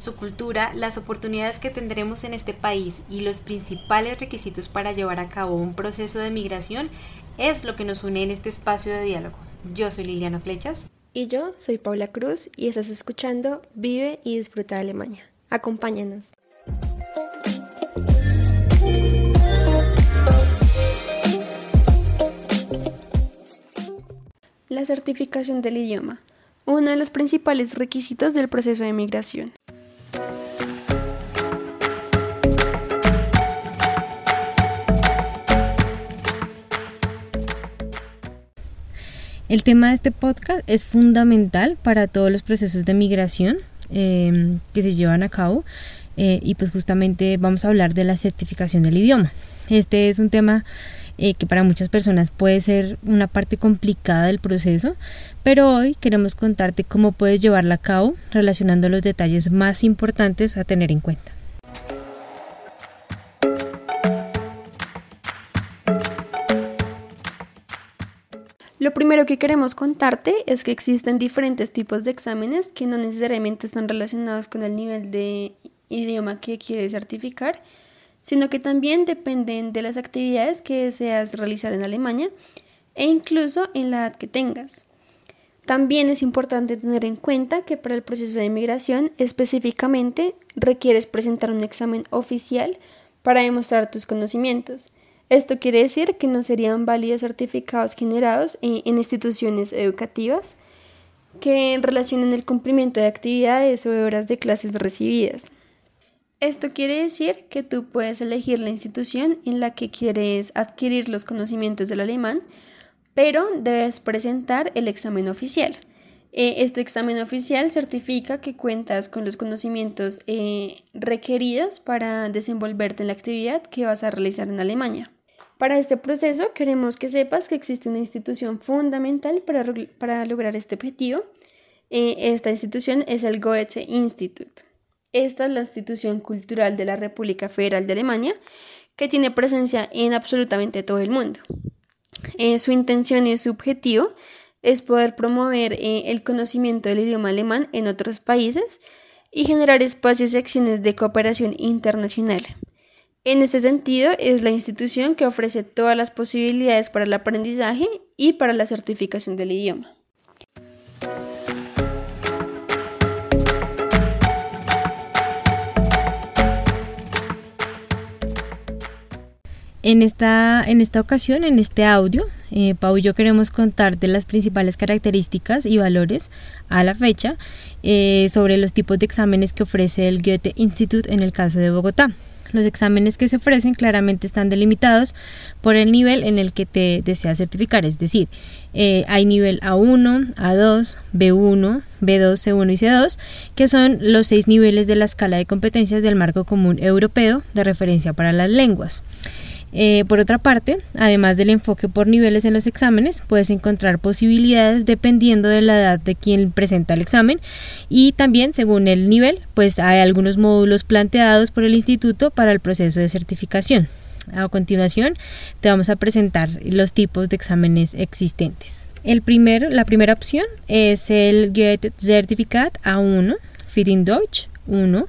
Su cultura, las oportunidades que tendremos en este país y los principales requisitos para llevar a cabo un proceso de migración es lo que nos une en este espacio de diálogo. Yo soy Liliana Flechas. Y yo soy Paula Cruz y estás escuchando Vive y Disfruta de Alemania. Acompáñanos. La certificación del idioma, uno de los principales requisitos del proceso de migración. El tema de este podcast es fundamental para todos los procesos de migración em, que se llevan a cabo eh, y pues justamente vamos a hablar de la certificación del idioma. Este es un tema eh, que para muchas personas puede ser una parte complicada del proceso, pero hoy queremos contarte cómo puedes llevarla a cabo relacionando los detalles más importantes a tener en cuenta. Lo primero que queremos contarte es que existen diferentes tipos de exámenes que no necesariamente están relacionados con el nivel de idioma que quieres certificar, sino que también dependen de las actividades que deseas realizar en Alemania e incluso en la edad que tengas. También es importante tener en cuenta que para el proceso de inmigración específicamente requieres presentar un examen oficial para demostrar tus conocimientos. Esto quiere decir que no serían válidos certificados generados en instituciones educativas que relacionen el cumplimiento de actividades o de horas de clases recibidas. Esto quiere decir que tú puedes elegir la institución en la que quieres adquirir los conocimientos del alemán, pero debes presentar el examen oficial. Eh, este examen oficial certifica que cuentas con los conocimientos eh, requeridos para desenvolverte en la actividad que vas a realizar en Alemania. Para este proceso queremos que sepas que existe una institución fundamental para, lograr este objetivo. Eh, esta institución es el Goethe Institute. Esta es la institución cultural de la República Federal de Alemania que tiene presencia en absolutamente todo el mundo. Eh, su intención y su objetivo es poder promover eh, el conocimiento del idioma alemán en otros países y generar espacios y acciones de cooperación internacional. En este sentido, es la institución que ofrece todas las posibilidades para el aprendizaje y para la certificación del idioma. En esta, en esta ocasión, en este audio, eh, Pau y yo queremos contarte las principales características y valores a la fecha eh, sobre los tipos de exámenes que ofrece el Goethe Institute en el caso de Bogotá. Los exámenes que se ofrecen claramente están delimitados por el nivel en el que te deseas certificar, es decir, eh, hay nivel A1, A2, B1, B2, C1 y C2, que son los seis niveles de la escala de competencias del marco común europeo de referencia para las lenguas. Eh, por otra parte, además del enfoque por niveles en los exámenes, puedes encontrar posibilidades dependiendo de la edad de quien presenta el examen y también según el nivel, pues hay algunos módulos planteados por el instituto para el proceso de certificación. A continuación, te vamos a presentar los tipos de exámenes existentes. El primero, la primera opción es el Goethe Certificat A1, Fitting Deutsch, 1.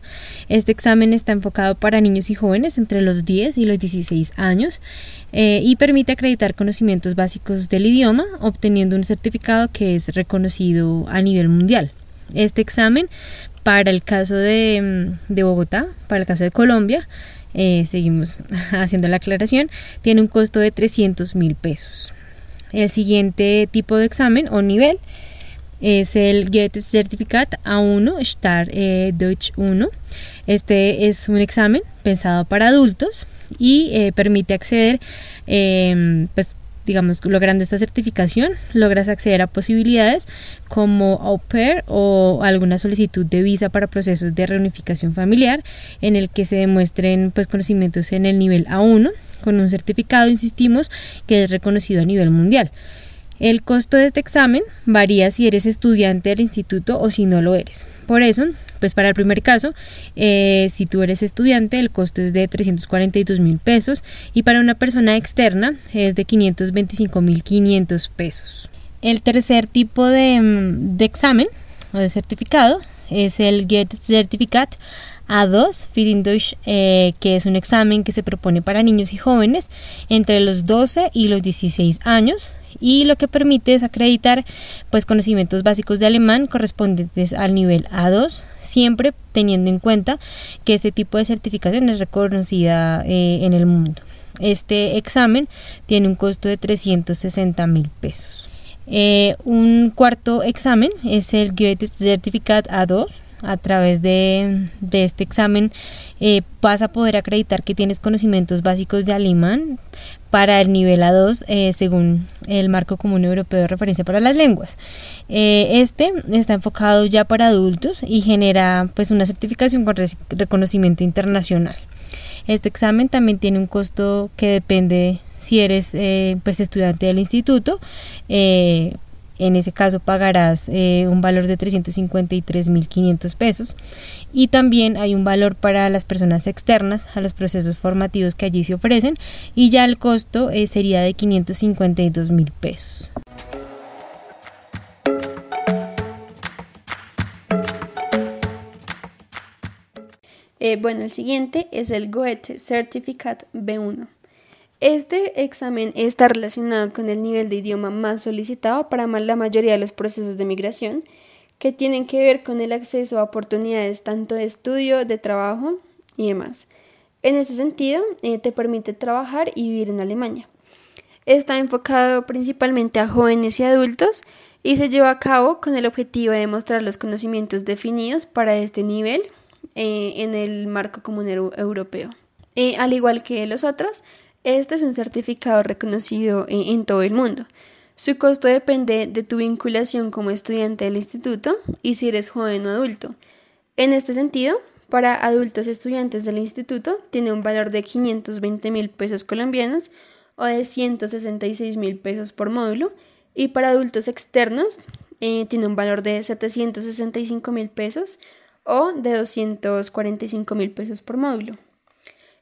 Este examen está enfocado para niños y jóvenes entre los 10 y los 16 años eh, y permite acreditar conocimientos básicos del idioma, obteniendo un certificado que es reconocido a nivel mundial. Este examen, para el caso de, mm, Bogotá, para el caso de Colombia, eh, seguimos haciendo la aclaración, tiene un costo de 300 mil pesos. El siguiente tipo de examen o nivel es el Goethe Certificat A1 Star eh, Deutsch 1. Este es un examen pensado para adultos y eh, permite acceder, em, pues, digamos, logrando esta certificación, logras acceder a posibilidades como au pair o alguna solicitud de visa para procesos de reunificación familiar en el que se demuestren pues, conocimientos en el nivel A1 con un certificado, insistimos, que es reconocido a nivel mundial. El costo de este examen varía si eres estudiante del instituto o si no lo eres. Por eso, pues para el primer caso, eh, si tú eres estudiante, el costo es de 342 mil pesos y para una persona externa es de 525 mil 500 pesos. El tercer tipo de, mm, de examen o de certificado es el Get Certificate A2 Feeding Deutsch, eh, que es un examen que se propone para niños y jóvenes entre los 12 y los 16 años y lo que permite es acreditar pues conocimientos básicos de alemán correspondientes al nivel A2 siempre teniendo en cuenta que este tipo de certificación es reconocida eh, en el mundo. Este examen tiene un costo de 360 mil pesos. Eh, un cuarto examen es el Goethe Certificate A2 a través de, este examen eh, vas a poder acreditar que tienes conocimientos básicos de alemán para el nivel A2 eh, según el marco común europeo de referencia para las lenguas. Eh, este está enfocado ya para adultos y genera pues una certificación con reconocimiento internacional. Este examen también tiene un costo que depende si eres pues estudiante del instituto en ese caso pagarás eh, un valor de 353.500 pesos y también hay un valor para las personas externas a los procesos formativos que allí se ofrecen y ya el costo eh, sería de 552.000 pesos. Eh, bueno, el siguiente es el Goethe Certificate B1. Este examen está relacionado con el nivel de idioma más solicitado para la mayoría de los procesos de migración, que tienen que ver con el acceso a oportunidades tanto de estudio, de trabajo y demás. En ese sentido, eh, te permite trabajar y vivir en Alemania. Está enfocado principalmente a jóvenes y adultos y se lleva a cabo con el objetivo de demostrar los conocimientos definidos para este nivel eh, en el marco común europeo. Eh, al igual que los otros, este es un certificado reconocido en, todo el mundo. Su costo depende de tu vinculación como estudiante del instituto y si eres joven o adulto. En este sentido, para adultos estudiantes del instituto tiene un valor de 520 mil pesos colombianos o de 166 mil pesos por módulo y para adultos externos eh, tiene un valor de 765 mil pesos o de 245 mil pesos por módulo.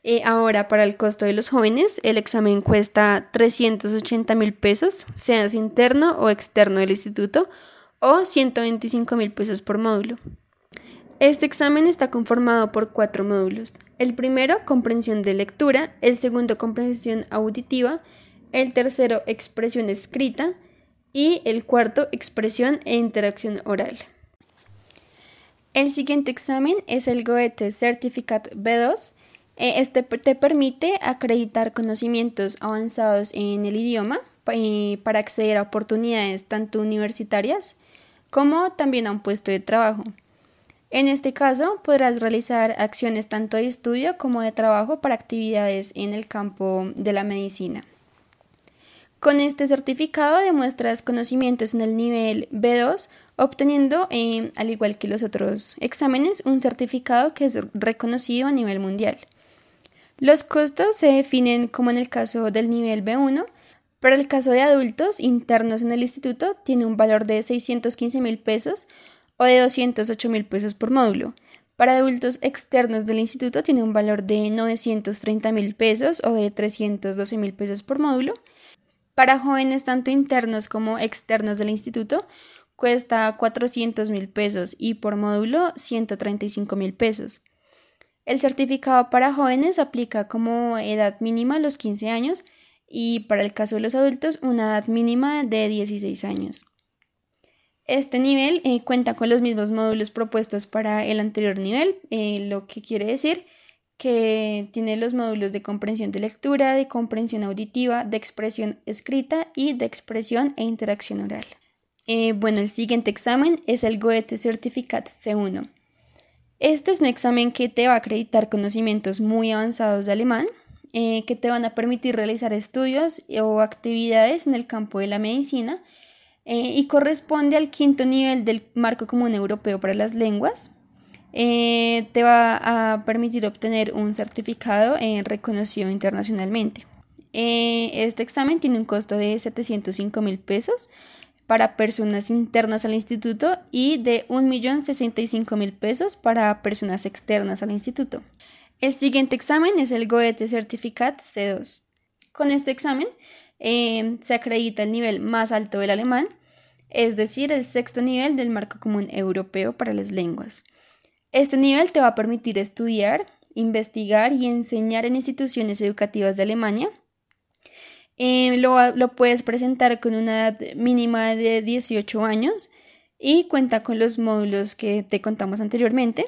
Eh, ahora, para el costo de los jóvenes, el examen cuesta 380 mil pesos, seas interno o externo del instituto, o 125 mil pesos por módulo. Este examen está conformado por cuatro módulos. El primero, comprensión de lectura, el segundo, comprensión auditiva, el tercero, expresión escrita y el cuarto, expresión e interacción oral. El siguiente examen es el Goethe Certificate B2, eh, este te permite acreditar conocimientos avanzados en el idioma eh, para acceder a oportunidades tanto universitarias como también a un puesto de trabajo. En este caso, podrás realizar acciones tanto de estudio como de trabajo para actividades en el campo de la medicina. Con este certificado demuestras conocimientos en el nivel B2, obteniendo, eh, al igual que los otros exámenes, un certificado que es reconocido a nivel mundial. Los costos se definen como en el caso del nivel B1. Para el caso de adultos internos en el instituto tiene un valor de 615 mil pesos o de 208 mil pesos por módulo. Para adultos externos del instituto tiene un valor de 930 mil pesos o de 312 mil pesos por módulo. Para jóvenes tanto internos como externos del instituto cuesta 400 mil pesos y por módulo 135 mil pesos. El certificado para jóvenes aplica como edad mínima a los 15 años y para el caso de los adultos una edad mínima de 16 años. Este nivel eh, cuenta con los mismos módulos propuestos para el anterior nivel, eh, lo que quiere decir que tiene los módulos de comprensión de lectura, de comprensión auditiva, de expresión escrita y de expresión e interacción oral. Eh, bueno, el siguiente examen es el Goethe Certificate C1. Este es un examen que te va a acreditar conocimientos muy avanzados de alemán eh, que te van a permitir realizar estudios o actividades en el campo de la medicina eh, y corresponde al quinto nivel del marco común europeo para las lenguas. Eh, te va a permitir obtener un certificado reconocido internacionalmente. este examen tiene un costo de 705 mil pesos para personas internas al instituto y de 1.065.000 pesos para personas externas al instituto. El siguiente examen es el Goethe Certificat C2. Con este examen em, se acredita el nivel más alto del alemán, es decir, el sexto nivel del marco común europeo para las lenguas. Este nivel te va a permitir estudiar, investigar y enseñar en instituciones educativas de Alemania eh, lo, puedes presentar con una edad mínima de 18 años y cuenta con los módulos que te contamos anteriormente.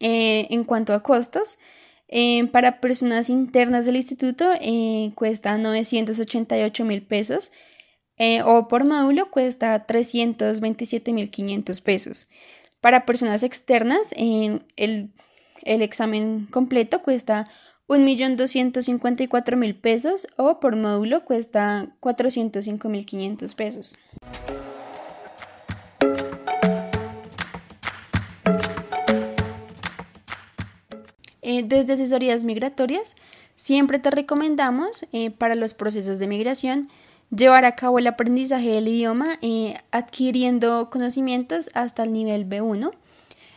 Eh, en cuanto a costos, eh, para personas internas del instituto cuesta 988 mil pesos o por módulo cuesta 327 mil 500 pesos. Para personas externas, el, el examen completo cuesta 1.254.000 pesos o por módulo cuesta 405.500 pesos. Eh, desde asesorías migratorias, siempre te recomendamos eh, para los procesos de migración llevar a cabo el aprendizaje del idioma eh, adquiriendo conocimientos hasta el nivel B1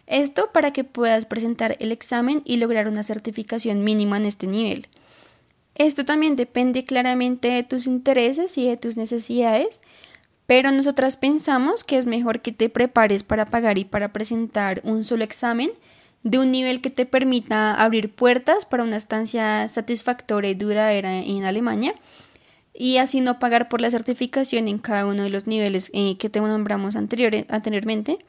esto para que puedas presentar el examen y lograr una certificación mínima en este nivel. Esto también depende claramente de tus intereses y de tus necesidades, pero nosotras pensamos que es mejor que te prepares para pagar y para presentar un solo examen de un nivel que te permita abrir puertas para una estancia satisfactoria y duradera en Alemania y así no pagar por la certificación en cada uno de los niveles eh, que te nombramos anteriormente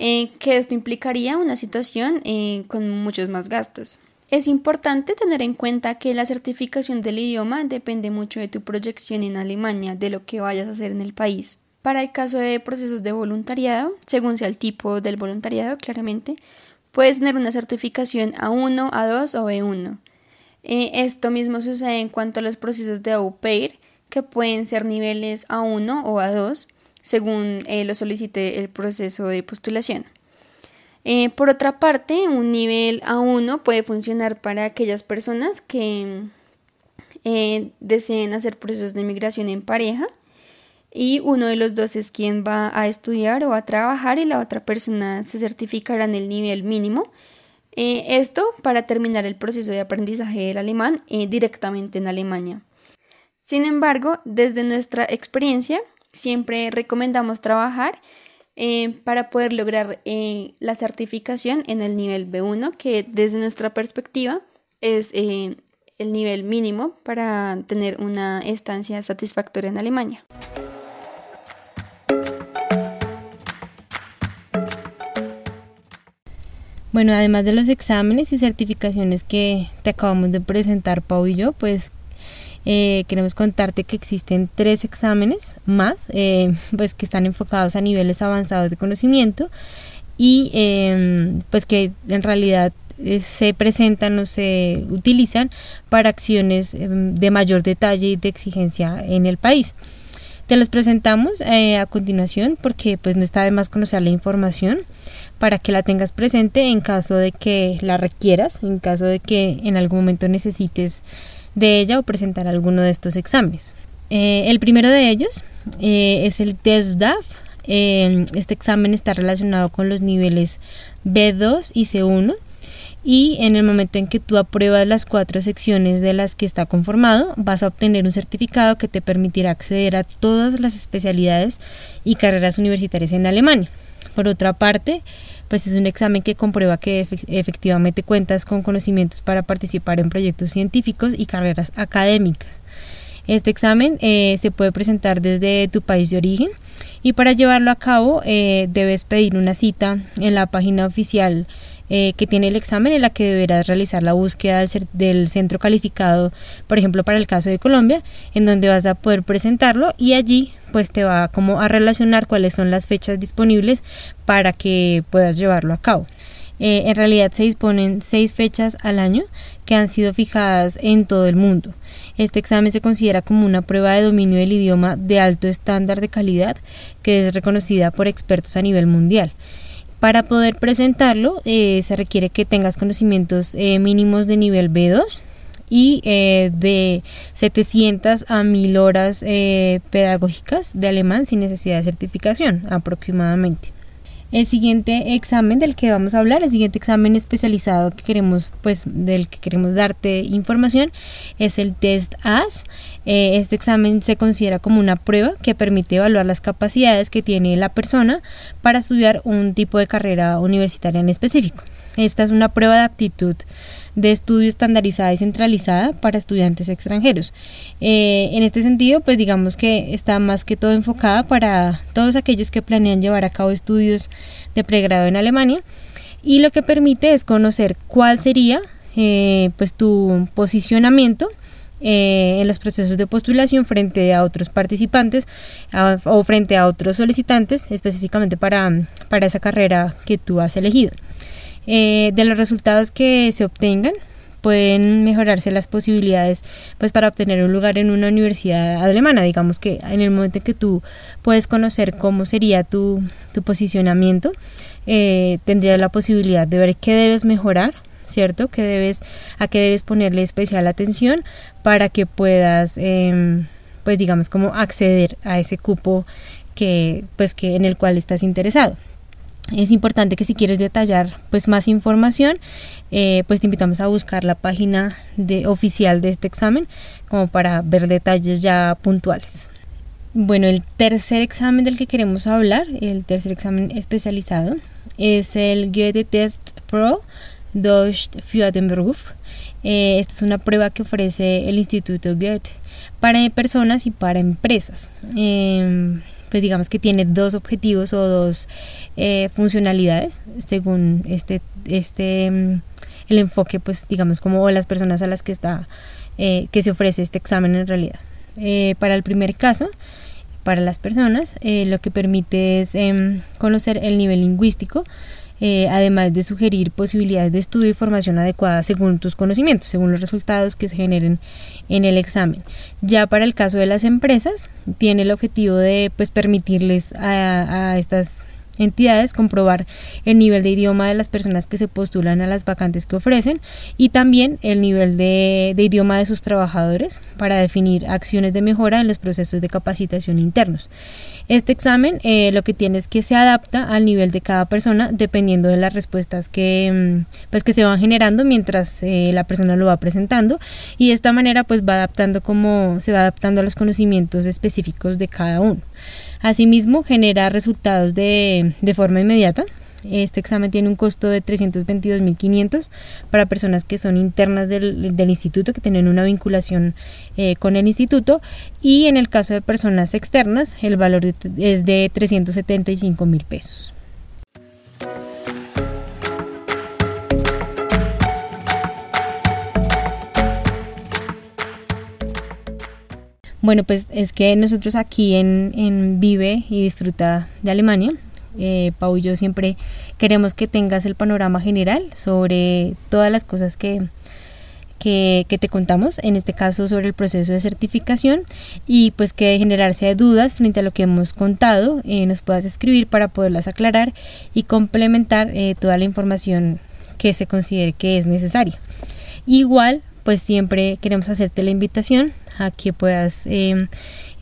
eh, que esto implicaría una situación eh, con muchos más gastos. Es importante tener en cuenta que la certificación del idioma depende mucho de tu proyección en Alemania, de lo que vayas a hacer en el país. Para el caso de procesos de voluntariado, según sea el tipo del voluntariado, claramente, puedes tener una certificación A1, A2 o B1. Eh, esto mismo sucede en cuanto a los procesos de au pair, que pueden ser niveles A1 o A2 según eh, lo solicite el proceso de postulación. Eh, por otra parte, un nivel A1 puede funcionar para aquellas personas que eh, deseen hacer procesos de migración en pareja y uno de los dos es quien va a estudiar o a trabajar y la otra persona se certificará en el nivel mínimo. esto para terminar el proceso de aprendizaje del alemán directamente en Alemania. Sin embargo, desde nuestra experiencia, siempre recomendamos trabajar eh, para poder lograr eh, la certificación en el nivel B1, que desde nuestra perspectiva es eh, el nivel mínimo para tener una estancia satisfactoria en Alemania. Bueno, además de los exámenes y certificaciones que te acabamos de presentar, Pau y yo, pues eh, queremos contarte que existen tres exámenes más, eh, pues que están enfocados a niveles avanzados de conocimiento y em, pues que en realidad eh, se presentan o se utilizan para acciones em, de mayor detalle y de exigencia en el país. Te los presentamos a continuación porque pues no está de más conocer la información para que la tengas presente en caso de que la requieras, en caso de que en algún momento necesites de ella o presentar alguno de estos exámenes. Eh, el primero de ellos eh, es el TESDAF. Eh, este examen está relacionado con los niveles B2 y C1 y en el momento en que tú apruebas las cuatro secciones de las que está conformado, vas a obtener un certificado que te permitirá acceder a todas las especialidades y carreras universitarias en Alemania. Por otra parte, pues es un examen que comprueba que efectivamente cuentas con conocimientos para participar en proyectos científicos y carreras académicas. Este examen eh, se puede presentar desde tu país de origen y para llevarlo a cabo eh, debes pedir una cita en la página oficial eh, que tiene el examen en la que deberás realizar la búsqueda del, centro calificado, por ejemplo para el caso de Colombia, en donde vas a poder presentarlo y allí pues te va como a relacionar cuáles son las fechas disponibles para que puedas llevarlo a cabo. Eh, en realidad se disponen seis fechas al año que han sido fijadas en todo el mundo. Este examen se considera como una prueba de dominio del idioma de alto estándar de calidad que es reconocida por expertos a nivel mundial. Para poder presentarlo eh, se requiere que tengas conocimientos eh, mínimos de nivel B2 y eh, de 700 a 1000 horas pedagógicas de alemán sin necesidad de certificación aproximadamente. El siguiente examen del que vamos a hablar, el siguiente examen especializado que queremos, pues, del que queremos darte información, es el test AS. Eh, este examen se considera como una prueba que permite evaluar las capacidades que tiene la persona para estudiar un tipo de carrera universitaria en específico. Esta es una prueba de aptitud de estudio estandarizada y centralizada para estudiantes extranjeros. Eh, en este sentido, pues digamos que está más que todo enfocada para todos aquellos que planean llevar a cabo estudios de pregrado en Alemania y lo que permite es conocer cuál sería eh, pues tu posicionamiento eh, en los procesos de postulación frente a otros participantes o frente a otros solicitantes específicamente para, para esa carrera que tú has elegido. Eh, de los resultados que se obtengan pueden mejorarse las posibilidades pues para obtener un lugar en una universidad alemana. Digamos que en el momento en que tú puedes conocer cómo sería tu, tu posicionamiento eh, tendrías la posibilidad de ver qué debes mejorar cierto que debes a qué debes ponerle especial atención para que puedas em, pues digamos como acceder a ese cupo que pues que en el cual estás interesado es importante que si quieres detallar pues más información eh, pues te invitamos a buscar la página de, oficial de este examen como para ver detalles ya puntuales. Bueno el tercer examen del que queremos hablar el tercer examen especializado es el Goethe Test Pro Deutsch für den Beruf eh, esta es una prueba que ofrece el Instituto Goethe para personas y para empresas. Eh, pues digamos que tiene dos objetivos o dos eh, funcionalidades según este, este mm, el enfoque pues digamos como las personas a las que está eh, que se ofrece este examen en realidad. Eh, para el primer caso para las personas lo que permite es em, conocer el nivel lingüístico eh, además de sugerir posibilidades de estudio y formación adecuada según tus conocimientos, según los resultados que se generen en el examen. Ya para el caso de las empresas, tiene el objetivo de pues, permitirles a, a estas entidades comprobar el nivel de idioma de las personas que se postulan a las vacantes que ofrecen y también el nivel de, idioma de sus trabajadores para definir acciones de mejora en los procesos de capacitación internos. Este examen eh, lo que tiene es que se adapta al nivel de cada persona dependiendo de las respuestas que, mm, pues, que se van generando mientras eh, la persona lo va presentando y de esta manera pues va adaptando como se va adaptando a los conocimientos específicos de cada uno. Asimismo, genera resultados de, de forma inmediata. Este examen tiene un costo de 322.500 para personas que son internas del, del, instituto, que tienen una vinculación eh, con el instituto. Y en el caso de personas externas, el valor es de 375.000 pesos. Bueno, pues es que nosotros aquí en, Vive y Disfruta de Alemania, eh, Pau y yo siempre queremos que tengas el panorama general sobre todas las cosas que, que, te contamos, en este caso sobre el proceso de certificación y pues que de generarse dudas frente a lo que hemos contado, eh, nos puedas escribir para poderlas aclarar y complementar eh, toda la información que se considere que es necesaria. Igual pues siempre queremos hacerte la invitación a que puedas em,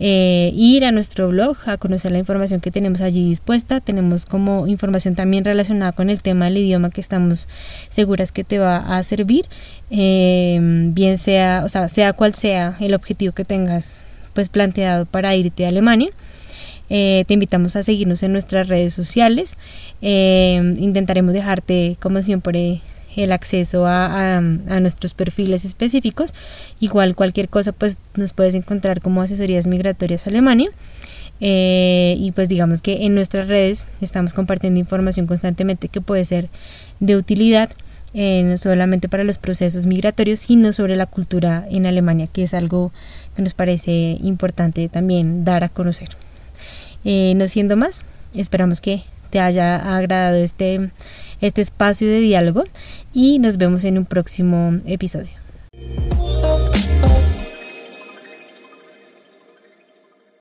eh, ir a nuestro blog a conocer la información que tenemos allí dispuesta. Tenemos como información también relacionada con el tema del idioma que estamos seguras que te va a servir, em, bien sea, o sea, sea cual sea el objetivo que tengas pues planteado para irte a Alemania. Eh, te invitamos a seguirnos en nuestras redes sociales. Em, intentaremos dejarte, como siempre, el acceso a, nuestros perfiles específicos. Igual cualquier cosa pues nos puedes encontrar como asesorías migratorias Alemania. Eh, y pues digamos que en nuestras redes estamos compartiendo información constantemente que puede ser de utilidad eh, no solamente para los procesos migratorios sino sobre la cultura en Alemania que es algo que nos parece importante también dar a conocer eh, no siendo más esperamos que te haya agradado este, este espacio de diálogo y nos vemos en un próximo episodio.